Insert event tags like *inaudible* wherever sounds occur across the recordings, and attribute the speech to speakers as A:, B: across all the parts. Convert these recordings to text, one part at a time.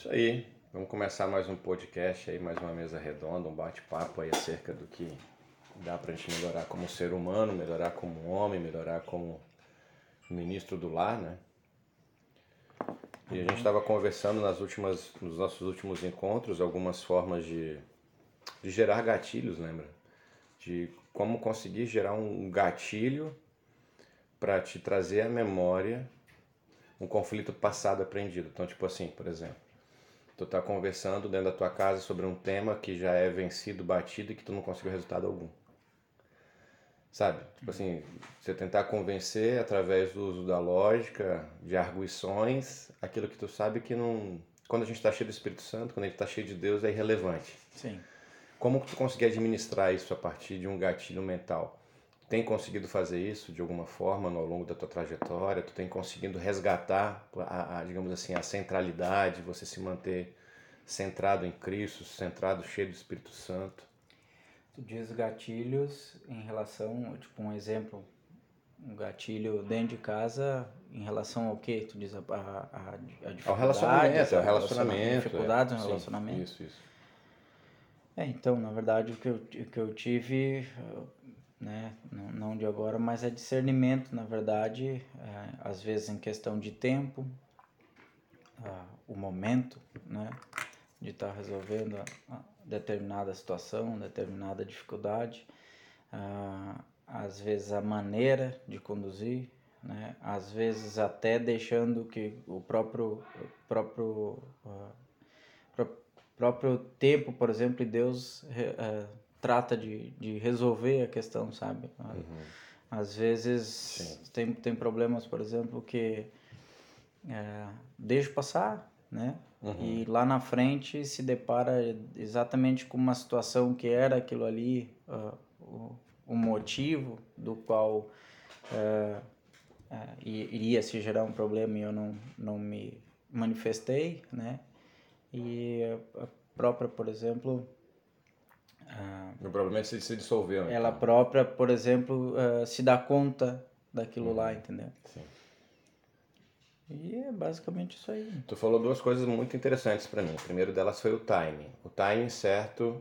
A: Isso aí. Vamos começar mais um podcast aí, mais uma mesa redonda, um bate-papo aí acerca do que dá pra gente melhorar como ser humano, melhorar como homem, melhorar como ministro do lar, né? E a gente estava conversando nas últimas, nos nossos últimos encontros algumas formas de, de gerar gatilhos, lembra? De como conseguir gerar um gatilho para te trazer à memória um conflito passado aprendido. Então, tipo assim, por exemplo, tu tá conversando dentro da tua casa sobre um tema que já é vencido, batido e que tu não conseguiu resultado algum. Sabe? Tipo assim, você tentar convencer através do uso da lógica, de arguições, aquilo que tu sabe que não. Quando a gente está cheio do Espírito Santo, quando a gente está cheio de Deus, é irrelevante.
B: Sim.
A: Como que tu conseguir administrar isso a partir de um gatilho mental? Tem conseguido fazer isso de alguma forma ao longo da tua trajetória? Tu tem conseguido resgatar, a, a, digamos assim, a centralidade, você se manter centrado em Cristo, centrado, cheio do Espírito Santo?
B: Tu diz gatilhos em relação, tipo um exemplo, um gatilho dentro de casa em relação ao que? Tu diz a, a, a
A: Ao relacionamento, ao relacionamento.
B: Dificuldades
A: é.
B: no
A: Sim,
B: relacionamento.
A: Isso, isso.
B: É, então, na verdade, o que eu, o que eu tive, né, não, não de agora, mas é discernimento, na verdade, é, às vezes em questão de tempo, ah, o momento, né, de estar resolvendo a, a determinada situação, determinada dificuldade, ah, às vezes a maneira de conduzir, né, às vezes até deixando que o próprio, o próprio pró- próprio tempo, por exemplo, e Deus trata de, de resolver a questão, sabe? Ah, Às vezes
A: Sim.
B: tem, tem problemas, por exemplo, que é, deixa passar, né? E lá na frente se depara exatamente com uma situação que era aquilo ali, ah, o, o motivo do qual é, i- iria se gerar um problema e eu não, não me manifestei, né? E a própria, por exemplo, ah,
A: O problema é se se dissolveu.
B: ela
A: então.
B: própria, por exemplo, ah, se dá conta daquilo lá, entendeu?
A: Sim.
B: E é basicamente isso aí.
A: Tu falou duas coisas muito interessantes para mim. O primeiro delas foi o timing. O timing certo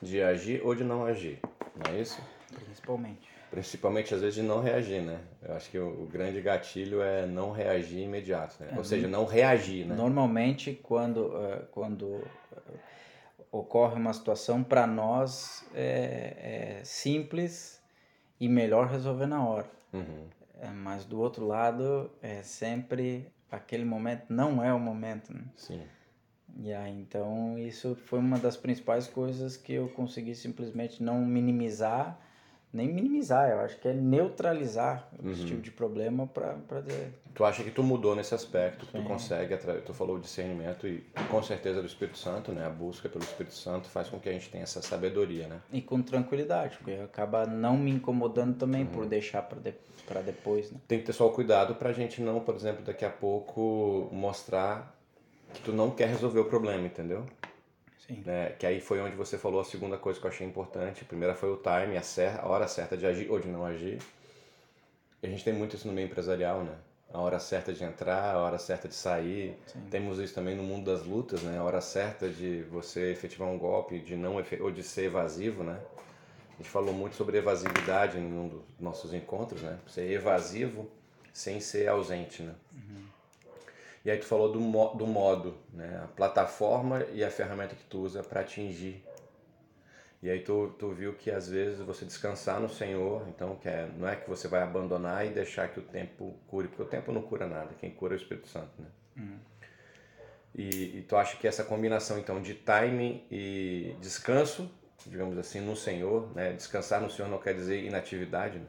A: de agir ou de não agir. Não é isso?
B: Principalmente.
A: Principalmente às vezes de não reagir, né? Eu acho que o, o grande gatilho é não reagir imediato, né? Ou seja, não reagir, né?
B: Normalmente, quando, ah, quando ocorre uma situação, para nós é, é simples e melhor resolver na hora.
A: Uhum.
B: É, mas do outro lado, é sempre aquele momento não é o momento, né?
A: Sim.
B: E aí, então, isso foi uma das principais coisas que eu consegui simplesmente não minimizar, nem minimizar, eu acho que é neutralizar esse tipo de problema para dizer.
A: Tu acha que tu mudou nesse aspecto, tu consegue, tu falou discernimento e com certeza do Espírito Santo, né? A busca pelo Espírito Santo faz com que a gente tenha essa sabedoria, né?
B: E com tranquilidade, porque acaba não me incomodando também
A: Uhum.
B: por deixar para de, pra depois, né?
A: Tem que ter só o cuidado pra gente não, por exemplo, daqui a pouco mostrar que tu não quer resolver o problema, entendeu?
B: Sim.
A: né? Que aí foi onde você falou a segunda coisa que eu achei importante. A primeira foi o time, a, cer- a hora certa de agir ou de não agir. E a gente tem muito isso no meio empresarial, né? A hora certa de entrar, a hora certa de sair. Temos isso também no mundo das lutas, né? A hora certa de você efetivar um golpe, de não ou de ser evasivo, né? A gente falou muito sobre evasividade em um dos nossos encontros, né? Ser evasivo sem ser ausente, né? E aí tu falou do, mo- do modo, né? A plataforma e a ferramenta que tu usa para atingir. E aí tu, tu viu que às vezes você descansar no Senhor, então que é, não é que você vai abandonar e deixar que o tempo cure, porque o tempo não cura nada, quem cura é o Espírito Santo, né? E, e tu acha que essa combinação então de timing e descanso, digamos assim, no Senhor, né? Descansar no Senhor não quer dizer inatividade, né?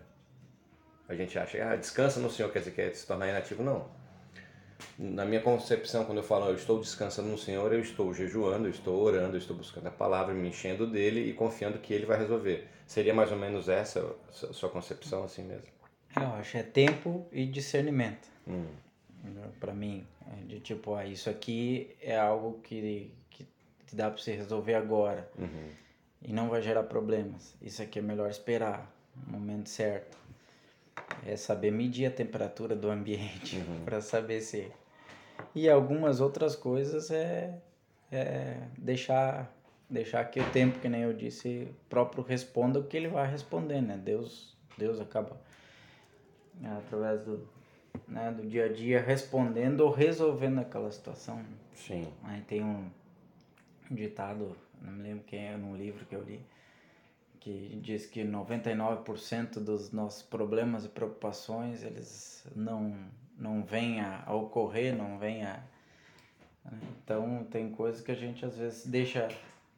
A: A gente acha, ah, descansa no Senhor quer dizer que é se tornar inativo, não. Na minha concepção, quando eu falo eu estou descansando no Senhor, eu estou jejuando, eu estou orando, eu estou buscando a palavra, me enchendo dele e confiando que ele vai resolver. Seria mais ou menos essa a sua concepção assim mesmo?
B: Eu acho é tempo e discernimento.
A: Hum.
B: Para mim, é de tipo, ah, isso aqui é algo que, que dá para você resolver agora
A: Uhum.
B: e não vai gerar problemas. Isso aqui é melhor esperar o momento certo. É saber medir a temperatura do ambiente *laughs* para saber se E algumas outras coisas é, é deixar deixar que o tempo, que nem eu disse, próprio responda o que ele vai responder, né? Deus, Deus acaba né, através do, né, do dia a dia respondendo ou resolvendo aquela situação.
A: Sim.
B: Aí tem um ditado, não me lembro quem é, num livro que eu li, que diz que 99% dos nossos problemas e preocupações, eles não, não vêm a, ocorrer, não vêm a... Né? Então, tem coisas que a gente às vezes deixa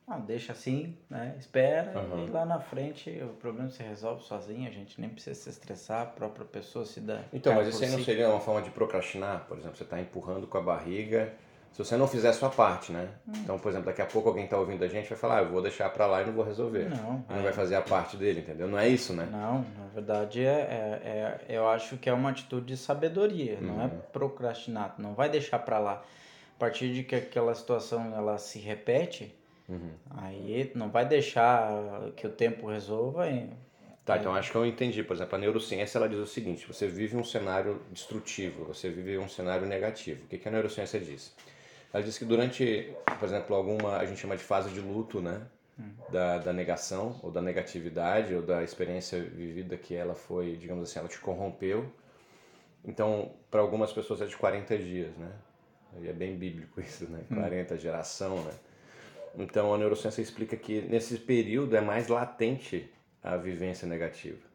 B: ah, deixa assim, né? Espera uhum. e lá na frente o problema se resolve sozinho, a gente nem precisa se estressar, a própria pessoa se dá.
A: Então, mas isso aí não seria uma forma de procrastinar? Por exemplo, você está empurrando com a barriga, se você não fizer a sua parte, né? Hum. Então, por exemplo, daqui a pouco alguém está ouvindo a gente vai falar, ah, eu vou deixar para lá e não vou resolver.
B: Não.
A: E não é. vai fazer a parte dele, entendeu? Não é isso, né?
B: Não, na verdade, é, é, é eu acho que é uma atitude de sabedoria, não é uhum. procrastinar, não vai deixar para lá. A partir de que aquela situação ela se repete, Uhum. Aí não vai deixar que o tempo resolva. Hein?
A: Tá, então acho que eu entendi. Por exemplo, a neurociência ela diz o seguinte: você vive um cenário destrutivo, você vive um cenário negativo. O que, que a neurociência diz? Ela diz que durante, por exemplo, alguma a gente chama de fase de luto, né? Da, da negação ou da negatividade ou da experiência vivida que ela foi, digamos assim, ela te corrompeu. Então, para algumas pessoas é de 40 dias, né? E é bem bíblico isso, né? 40 uhum. geração, né? Então a neurociência explica que nesse período é mais latente a vivência negativa.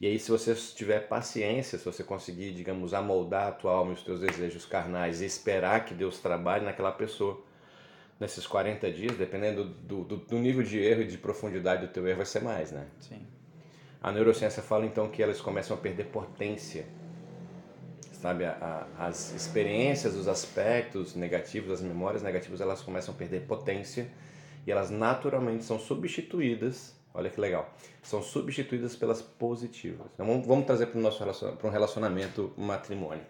A: E aí, se você tiver paciência, se você conseguir, digamos, amoldar a tua alma e os teus desejos carnais e esperar que Deus trabalhe naquela pessoa, nesses 40 dias, dependendo do, do, do nível de erro e de profundidade do teu erro, vai ser mais, né?
B: Sim.
A: A neurociência fala então que elas começam a perder potência sabe, a, a, as experiências, os aspectos negativos, as memórias negativas, elas começam a perder potência e elas naturalmente são substituídas, olha que legal, são substituídas pelas positivas. Então vamos, vamos trazer para o nosso para um relacionamento matrimônio.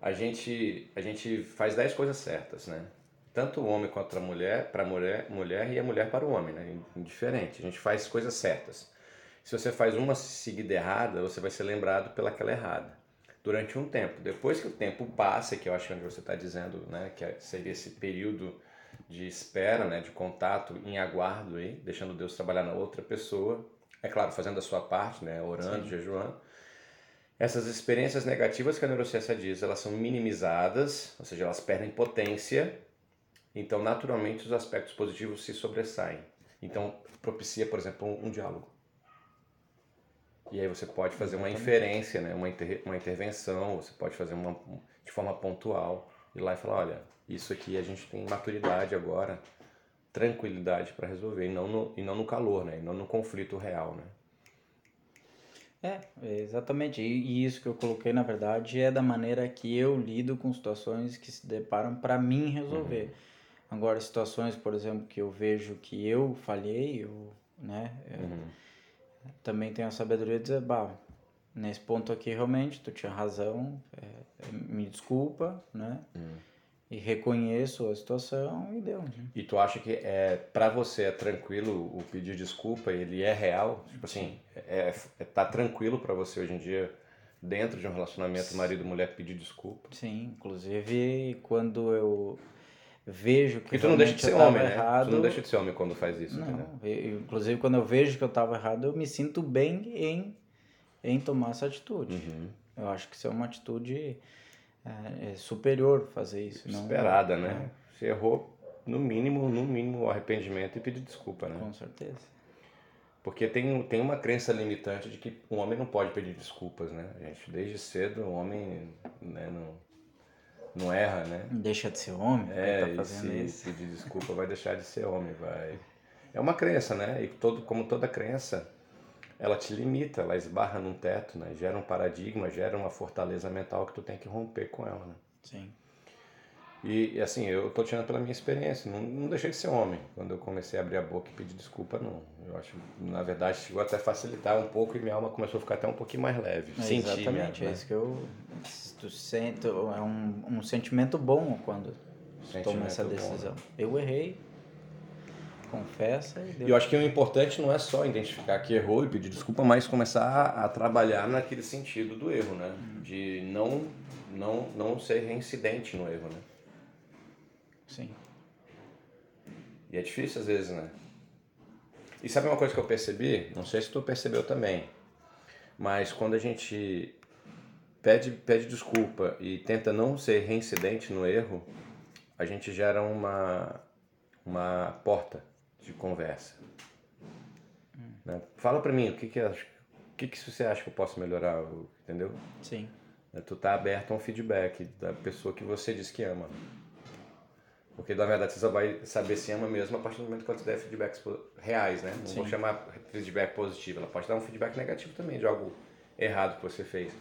A: A gente, a gente faz dez coisas certas, né? Tanto o homem quanto a mulher, para a mulher, mulher e a mulher para o homem, né? Indiferente. A gente faz coisas certas. Se você faz uma seguida errada, você vai ser lembrado pelaquela errada durante um tempo. Depois que o tempo passa, que eu acho que é você está dizendo, né, que é, seria esse período de espera, né, de contato em aguardo aí, deixando Deus trabalhar na outra pessoa, é claro, fazendo a sua parte, né, orando, Sim. jejuando. Essas experiências negativas que a neurociência diz, elas são minimizadas, ou seja, elas perdem potência, então naturalmente os aspectos positivos se sobressaem. Então propicia, por exemplo, um, um diálogo. E aí você pode fazer uma inferência, né? uma, inter, uma intervenção, você pode fazer uma, de forma pontual, ir lá e falar, olha, isso aqui a gente tem maturidade agora, tranquilidade para resolver, e não, no, e não no calor, né? e não no conflito real. Né?
B: É, exatamente. E, isso que eu coloquei, na verdade, é da maneira que eu lido com situações que se deparam para mim resolver. Uhum. Agora, situações, por exemplo, que eu vejo que eu falhei, eu, né? Uhum também tenho a sabedoria de dizer, bah, nesse ponto aqui realmente tu tinha razão, é, é, me desculpa, né? Hum. E reconheço a situação e deu. Né?
A: E tu acha que é para você é tranquilo o pedir desculpa, ele é real? Tipo assim, é, é tá tranquilo para você hoje em dia dentro de um relacionamento marido-mulher pedir desculpa?
B: Sim, inclusive quando eu vejo que
A: e tu não deixa de ser homem, né? errado. Tu não deixa de ser homem quando faz isso,
B: não, eu, inclusive quando eu vejo que eu estava errado, eu me sinto bem em, em tomar essa atitude. Uhum. Eu acho que isso é uma atitude é, é superior fazer isso.
A: Esperada, não, né? É. Você errou, no mínimo, no mínimo, o arrependimento e pedir desculpa, né?
B: Com certeza.
A: Porque tem, tem uma crença limitante de que um homem não pode pedir desculpas, né? A gente, desde cedo, o homem né, não não erra, né?
B: Deixa de ser homem,
A: é, tá fazendo se, isso. pedir desculpa vai deixar de ser homem, vai. É uma crença, né? E todo, como toda crença, ela te limita, ela esbarra num teto, né? Gera um paradigma, gera uma fortaleza mental que tu tem que romper com ela, né?
B: Sim.
A: E, e, assim, eu tô tirando pela minha experiência, não, não deixei de ser homem. Quando eu comecei a abrir a boca e pedir desculpa, não. Eu acho, na verdade, chegou até a facilitar um pouco e minha alma começou a ficar até um pouquinho mais leve.
B: É, exatamente, minha, é isso que eu tu sente, é um, um sentimento bom quando sentimento toma essa decisão. Bom, né? Eu errei, confessa e
A: E eu acho que o importante não é só identificar que errou e pedir desculpa, mas começar a trabalhar naquele sentido do erro, né? De não, não, não ser reincidente no erro, né?
B: Sim.
A: E é difícil às vezes, né? E sabe uma coisa que eu percebi? Não sei se tu percebeu também, mas quando a gente pede, pede desculpa e tenta não ser reincidente no erro, a gente gera uma, uma porta de conversa. Né? Fala pra mim, o que que, acha- o que que você acha que eu posso melhorar, entendeu?
B: Sim.
A: É, Tu tá aberto a um feedback da pessoa que você diz que ama. Porque na verdade você só vai saber se ama mesmo a partir do momento que te der feedbacks reais, né? Não vou
B: Sim.
A: chamar feedback positivo, ela pode dar um feedback negativo também de algo errado que você fez.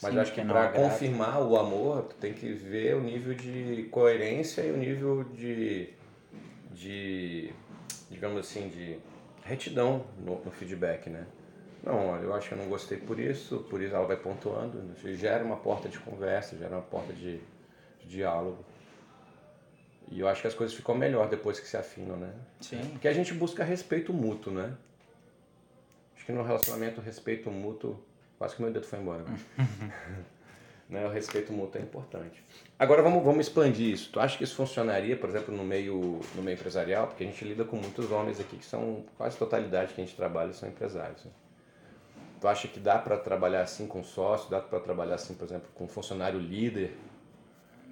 A: Mas
B: Sim,
A: eu acho que para
B: agrada.
A: confirmar o amor, tu tem que ver o nível de coerência e o nível de, de digamos assim, de retidão no, no feedback, né? Não, olha, eu acho que eu não gostei por isso, por isso ela vai pontuando, isso gera uma porta de conversa, gera uma porta de, de diálogo. E eu acho que as coisas ficam melhor depois que se afinam, né?
B: Sim.
A: Porque a gente busca respeito mútuo, né? Acho que no relacionamento, respeito mútuo. Quase que meu dedo foi embora. *laughs* Né? O respeito mútuo é importante. Agora vamos, vamos expandir isso. Tu acha que isso funcionaria, por exemplo, no meio, no meio empresarial? Porque a gente lida com muitos homens aqui que são quase totalidade que a gente trabalha são empresários. Né? Tu acha que dá para trabalhar assim com sócio? Dá para trabalhar assim, por exemplo, com funcionário líder?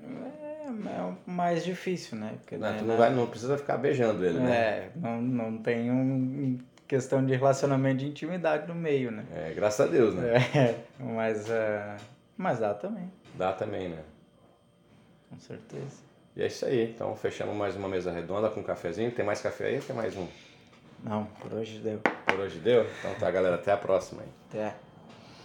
B: É, é mais difícil, né? Porque,
A: Não,
B: né,
A: não, vai, não precisa ficar beijando ele, né?
B: É, não, não tem um questão de relacionamento de intimidade no meio, né?
A: É, graças a Deus, né? *laughs*
B: É, mas, é, mas dá também,
A: Dá também, né?
B: com certeza.
A: E é isso aí. Então fechamos mais uma mesa redonda com um cafezinho. Tem mais café aí ou tem mais um?
B: Não, por hoje deu.
A: Por hoje deu? Então tá, galera. Até a próxima aí.
B: Até.